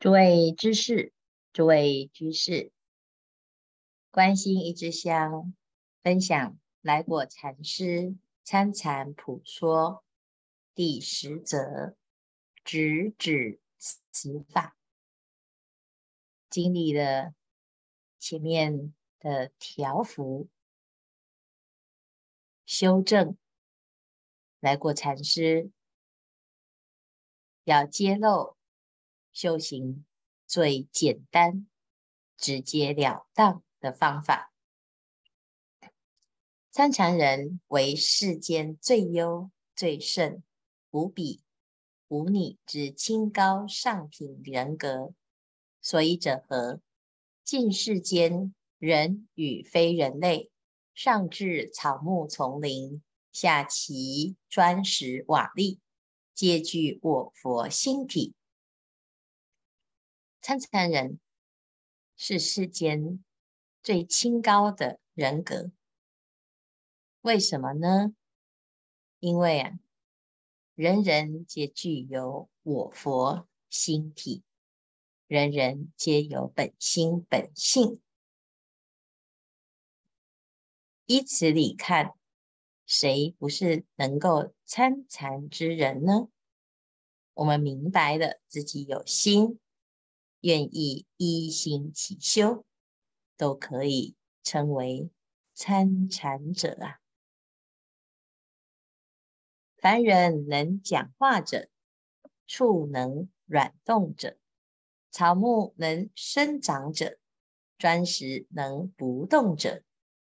诸位知识，诸位居士，关心一支香，分享来果禅师参禅普说第十则，直指此法。经历了前面的调伏、修正，来果禅师要揭露。修行最简单、直截了当的方法。参禅人为世间最优、最胜、无比、无你之清高上品人格。所以者何？尽世间人与非人类，上至草木丛林，下其砖石瓦砾，皆具我佛心体。参禅人是世间最清高的人格，为什么呢？因为啊，人人皆具有我佛心体，人人皆有本心本性。依此理看，谁不是能够参禅之人呢？我们明白了自己有心。愿意一心起修，都可以称为参禅者啊。凡人能讲话者，触能软动者，草木能生长者，砖石能不动者，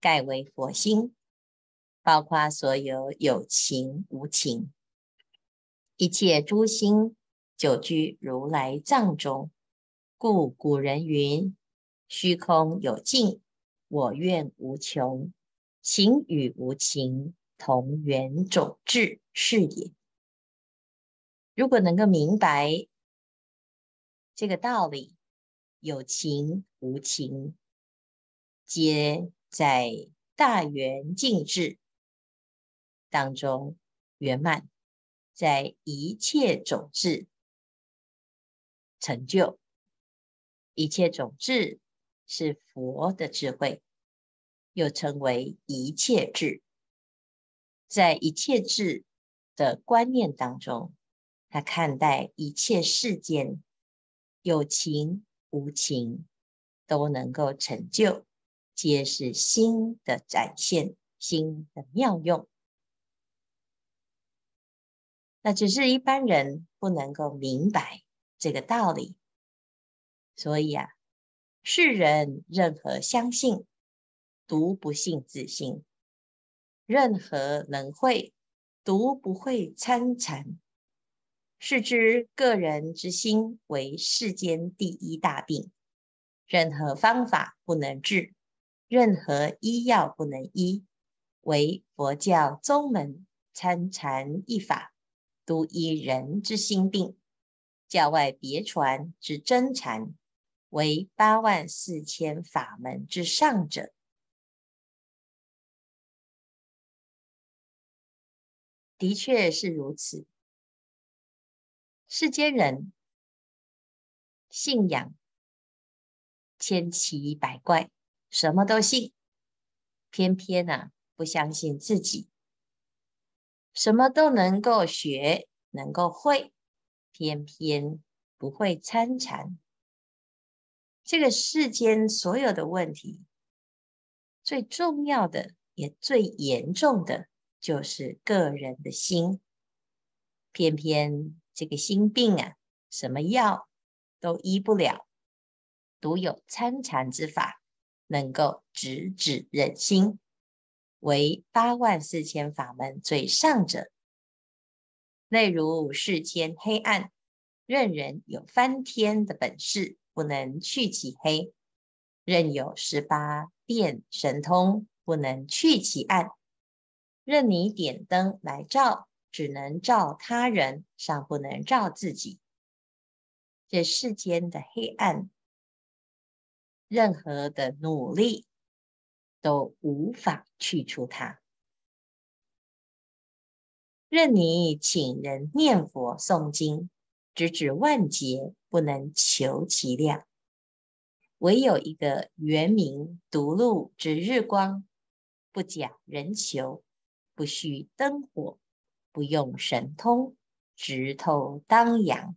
盖为佛心。包括所有有情无情，一切诸心，久居如来藏中。故古人云：“虚空有尽，我愿无穷。情与无情，同源种质，是也。”如果能够明白这个道理，有情无情，皆在大圆净智当中圆满，在一切种智成就。一切种智是佛的智慧，又称为一切智。在一切智的观念当中，他看待一切世间有情无情都能够成就，皆是心的展现，心的妙用。那只是一般人不能够明白这个道理。所以啊，世人任何相信，独不信自信；任何能会，独不会参禅。是知个人之心为世间第一大病，任何方法不能治，任何医药不能医，唯佛教宗门参禅一法，独一人之心病。教外别传之真禅。为八万四千法门之上者，的确是如此。世间人信仰千奇百怪，什么都信，偏偏呢、啊、不相信自己，什么都能够学，能够会，偏偏不会参禅。这个世间所有的问题，最重要的也最严重的，就是个人的心。偏偏这个心病啊，什么药都医不了，独有参禅之法能够直指人心，为八万四千法门最上者。例如世间黑暗，任人有翻天的本事。不能去其黑，任有十八变神通，不能去其暗。任你点灯来照，只能照他人，尚不能照自己。这世间的黑暗，任何的努力都无法去除它。任你请人念佛诵经，直指万劫，不能求其量。唯有一个原明独露之日光，不假人求，不需灯火，不用神通，直透当阳，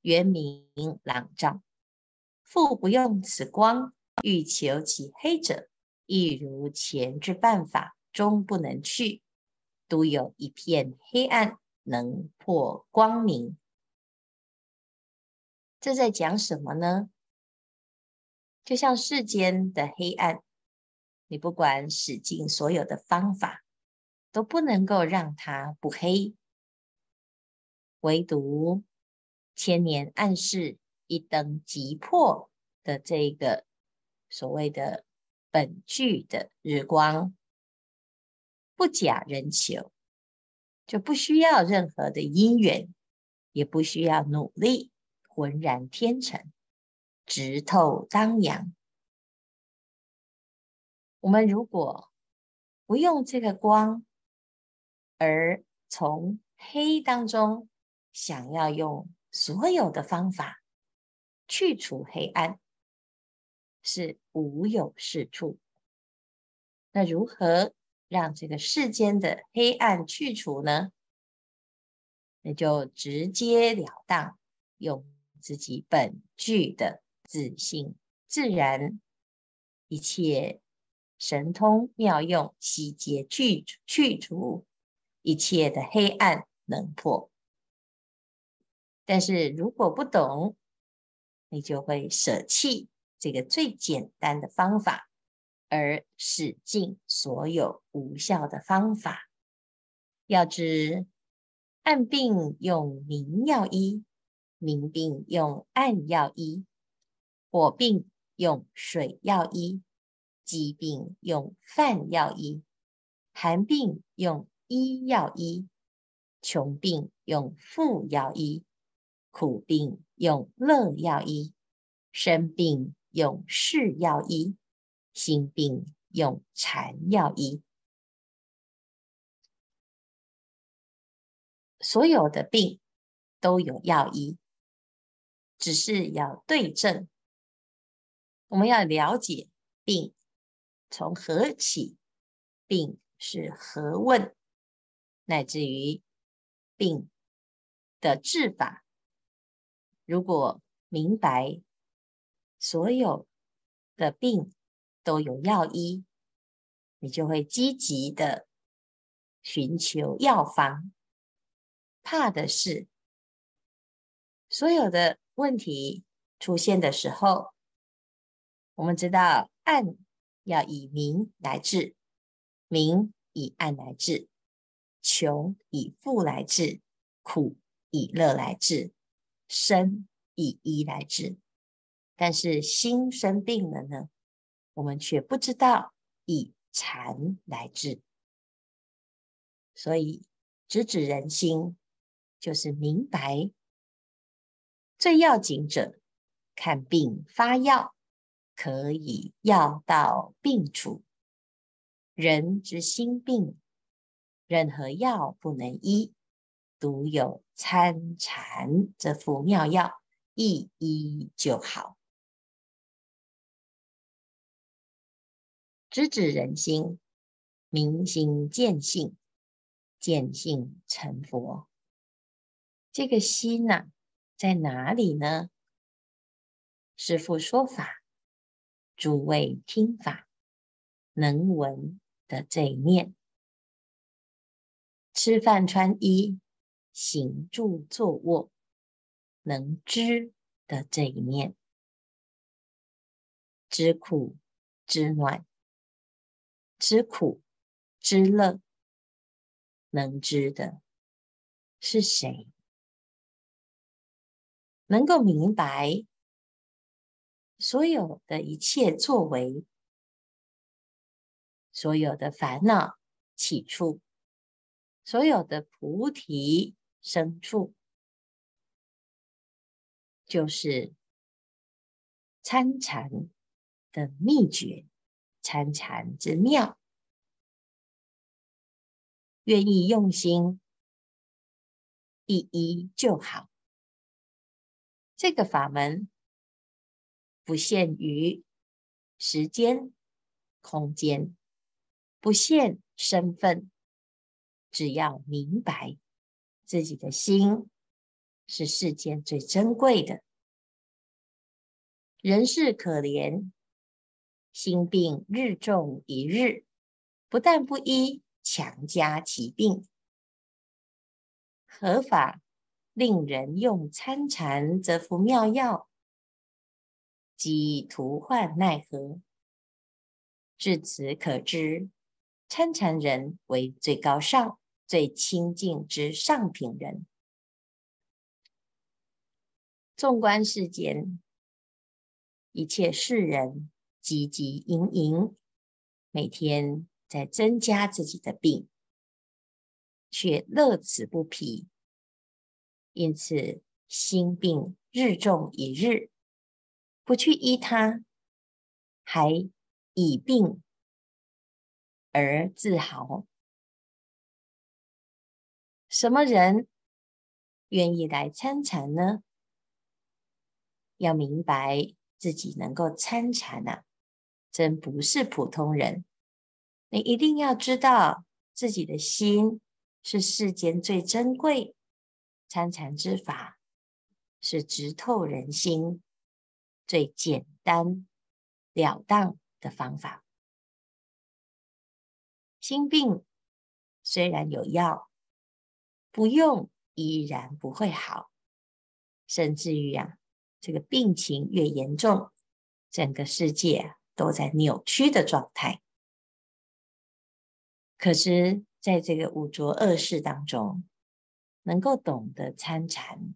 原明朗照。复不用此光，欲求其黑者，亦如前之办法，终不能去。独有一片黑暗，能破光明。这在讲什么呢？就像世间的黑暗，你不管使尽所有的方法，都不能够让它不黑。唯独千年暗室一灯即破的这个所谓的本具的日光，不假人求，就不需要任何的因缘，也不需要努力，浑然天成。直透当阳。我们如果不用这个光，而从黑当中想要用所有的方法去除黑暗，是无有是处。那如何让这个世间的黑暗去除呢？那就直截了当用自己本具的。自信自然，一切神通妙用悉皆去去除，一切的黑暗能破。但是如果不懂，你就会舍弃这个最简单的方法，而使尽所有无效的方法。要知暗病用明药医，明病用暗药医。火病用水药医，饥病用饭药医，寒病用衣药医，穷病用富药医，苦病用乐药医，身病用是药医，心病用禅药医。所有的病都有药医，只是要对症。我们要了解病从何起，病是何问，乃至于病的治法。如果明白所有的病都有药医，你就会积极的寻求药方。怕的是所有的问题出现的时候。我们知道暗要以明来治，明以暗来治，穷以富来治，苦以乐来治，身以医来治。但是心生病了呢，我们却不知道以禅来治。所以直指人心，就是明白最要紧者，看病发药。可以药到病除，人之心病，任何药不能医，独有参禅这副妙药，一医就好。直指人心，明心见性，见性成佛。这个心呐、在哪里呢？师父说法。诸位听法能闻的这一念，吃饭穿衣行住坐卧能知的这一念，知苦知暖，知苦知乐能知的是谁？能够明白。所有的一切作为，所有的烦恼起处，所有的菩提生处，就是参禅的秘诀，参禅之妙。愿意用心，一一就好，这个法门不限于时间、空间，不限身份，只要明白自己的心是世间最珍贵的。人世可怜，心病日重一日，不但不医，强加其病。何法令人用参禅则服妙药，即徒患奈何？至此可知，参禅人为最高尚、最清净之上品人。纵观世间，一切世人汲汲营营，每天在增加自己的病。却乐此不疲，因此心病日重一日，不去医他，还以病而自豪。什么人愿意来参禅呢？要明白自己能够参禅啊，真不是普通人。你一定要知道自己的心。是世间最珍贵参禅之法，是直透人心、最简单了当的方法。心病虽然有药，不用依然不会好，甚至于啊，这个病情越严重，整个世界都在扭曲的状态。可是。在这个五浊恶世当中，能够懂得参禅，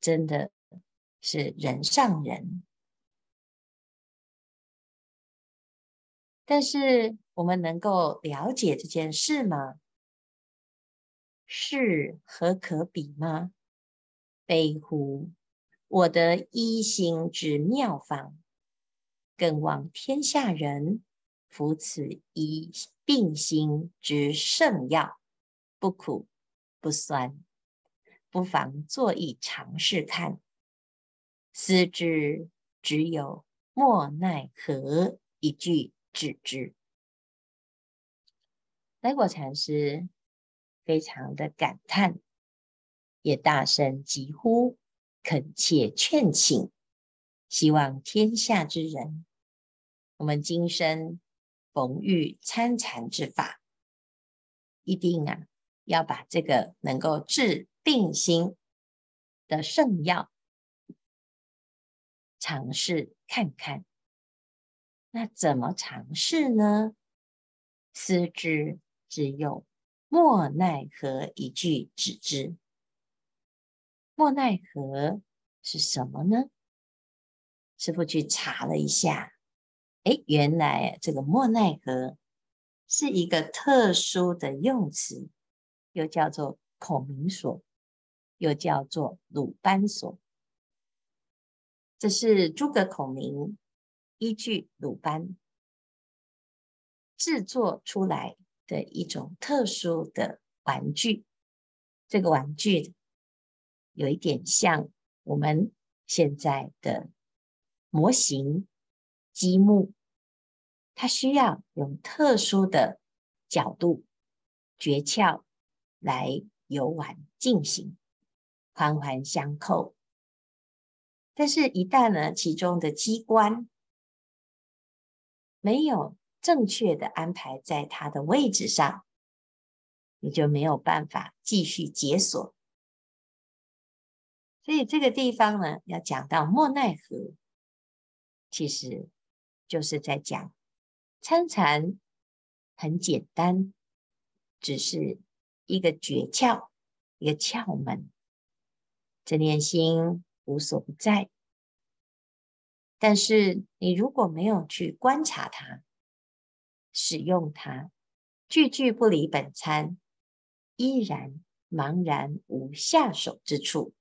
真的是人上人。但是，我们能够了解这件事吗？是何可比吗？悲乎！我得一心之妙方，更望天下人服此一病心之圣药，不苦不酸，不妨做一尝试看。思之只有莫奈何一句止之。待果禅师非常的感叹，也大声疾呼，恳切劝请，希望天下之人，我们今生。逢遇参禅之法，一定啊要把这个能够治定心的圣药尝试看看。那怎么尝试呢？思之只有莫奈何一句止之。莫奈何是什么呢？师傅去查了一下。哎，原来这个莫奈何是一个特殊的用词，又叫做孔明锁，又叫做鲁班锁。这是诸葛孔明依据鲁班制作出来的一种特殊的玩具。这个玩具有一点像我们现在的模型。积木，它需要用特殊的角度、诀窍来游玩进行，环环相扣。但是，一旦呢，其中的机关没有正确的安排在它的位置上，你就没有办法继续解锁。所以，这个地方呢，要讲到莫奈何，其实。就是在讲参禅很简单，只是一个诀窍，一个窍门。这念心无所不在，但是你如果没有去观察它、使用它，句句不离本参，依然茫然无下手之处。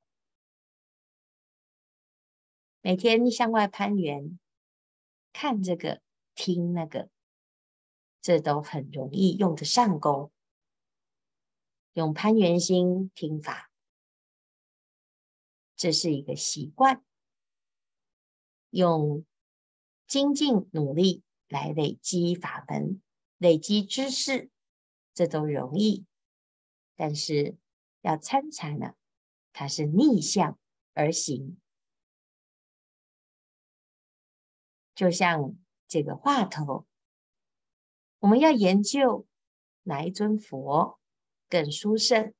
每天向外攀缘。看这个，听那个，这都很容易用得上功。用攀缘心听法，这是一个习惯，用精进努力来累积法门、累积知识，这都容易。但是要参禅呢，它是逆向而行，就像这个话头，我们要研究哪一尊佛更殊胜，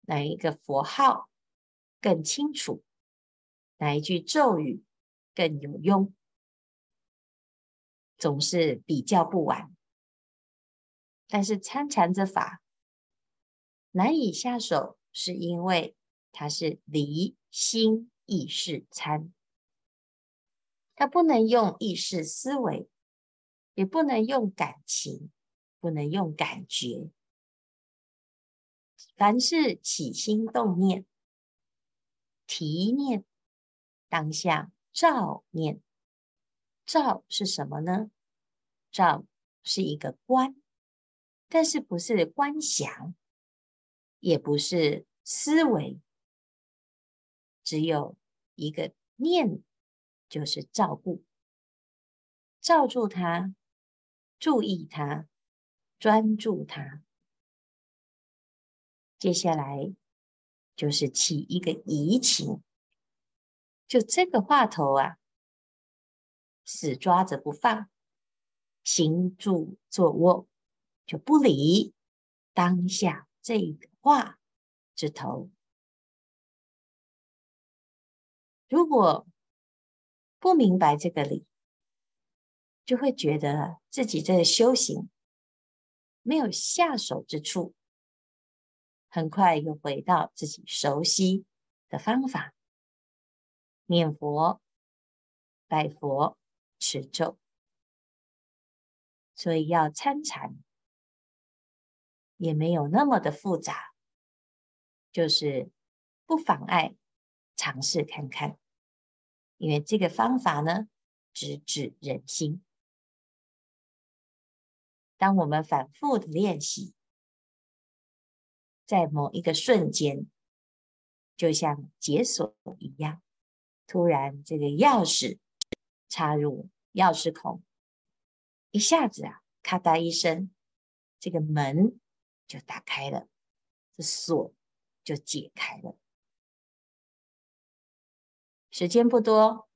哪一个佛号更清楚，哪一句咒语更有用，总是比较不完。但是参禅之法难以下手，是因为它是离心意识参，它不能用意识思维，也不能用感情，不能用感觉。凡是起心动念、提念，当下照念，照是什么呢？照是一个观，但是不是观想，也不是思维，只有一个念，就是照顾，照住它，注意它，专注它。接下来就是起一个疑情，就这个话头啊，死抓着不放，行住坐卧就不离当下这个话之头。如果不明白这个理，就会觉得自己这个修行没有下手之处。很快又回到自己熟悉的方法，念佛、拜佛、持咒，所以要参禅也没有那么的复杂，就是不妨碍尝试看看，因为这个方法呢，直指人心。当我们反复的练习。在某一个瞬间，就像解锁一样，突然这个钥匙插入钥匙孔，一下子啊，咔嗒一声，这个门就打开了，这锁就解开了。时间不多，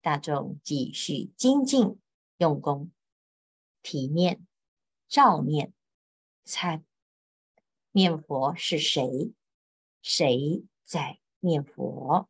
大众继续精进用功，体念、照念、参。念佛是谁？谁在念佛？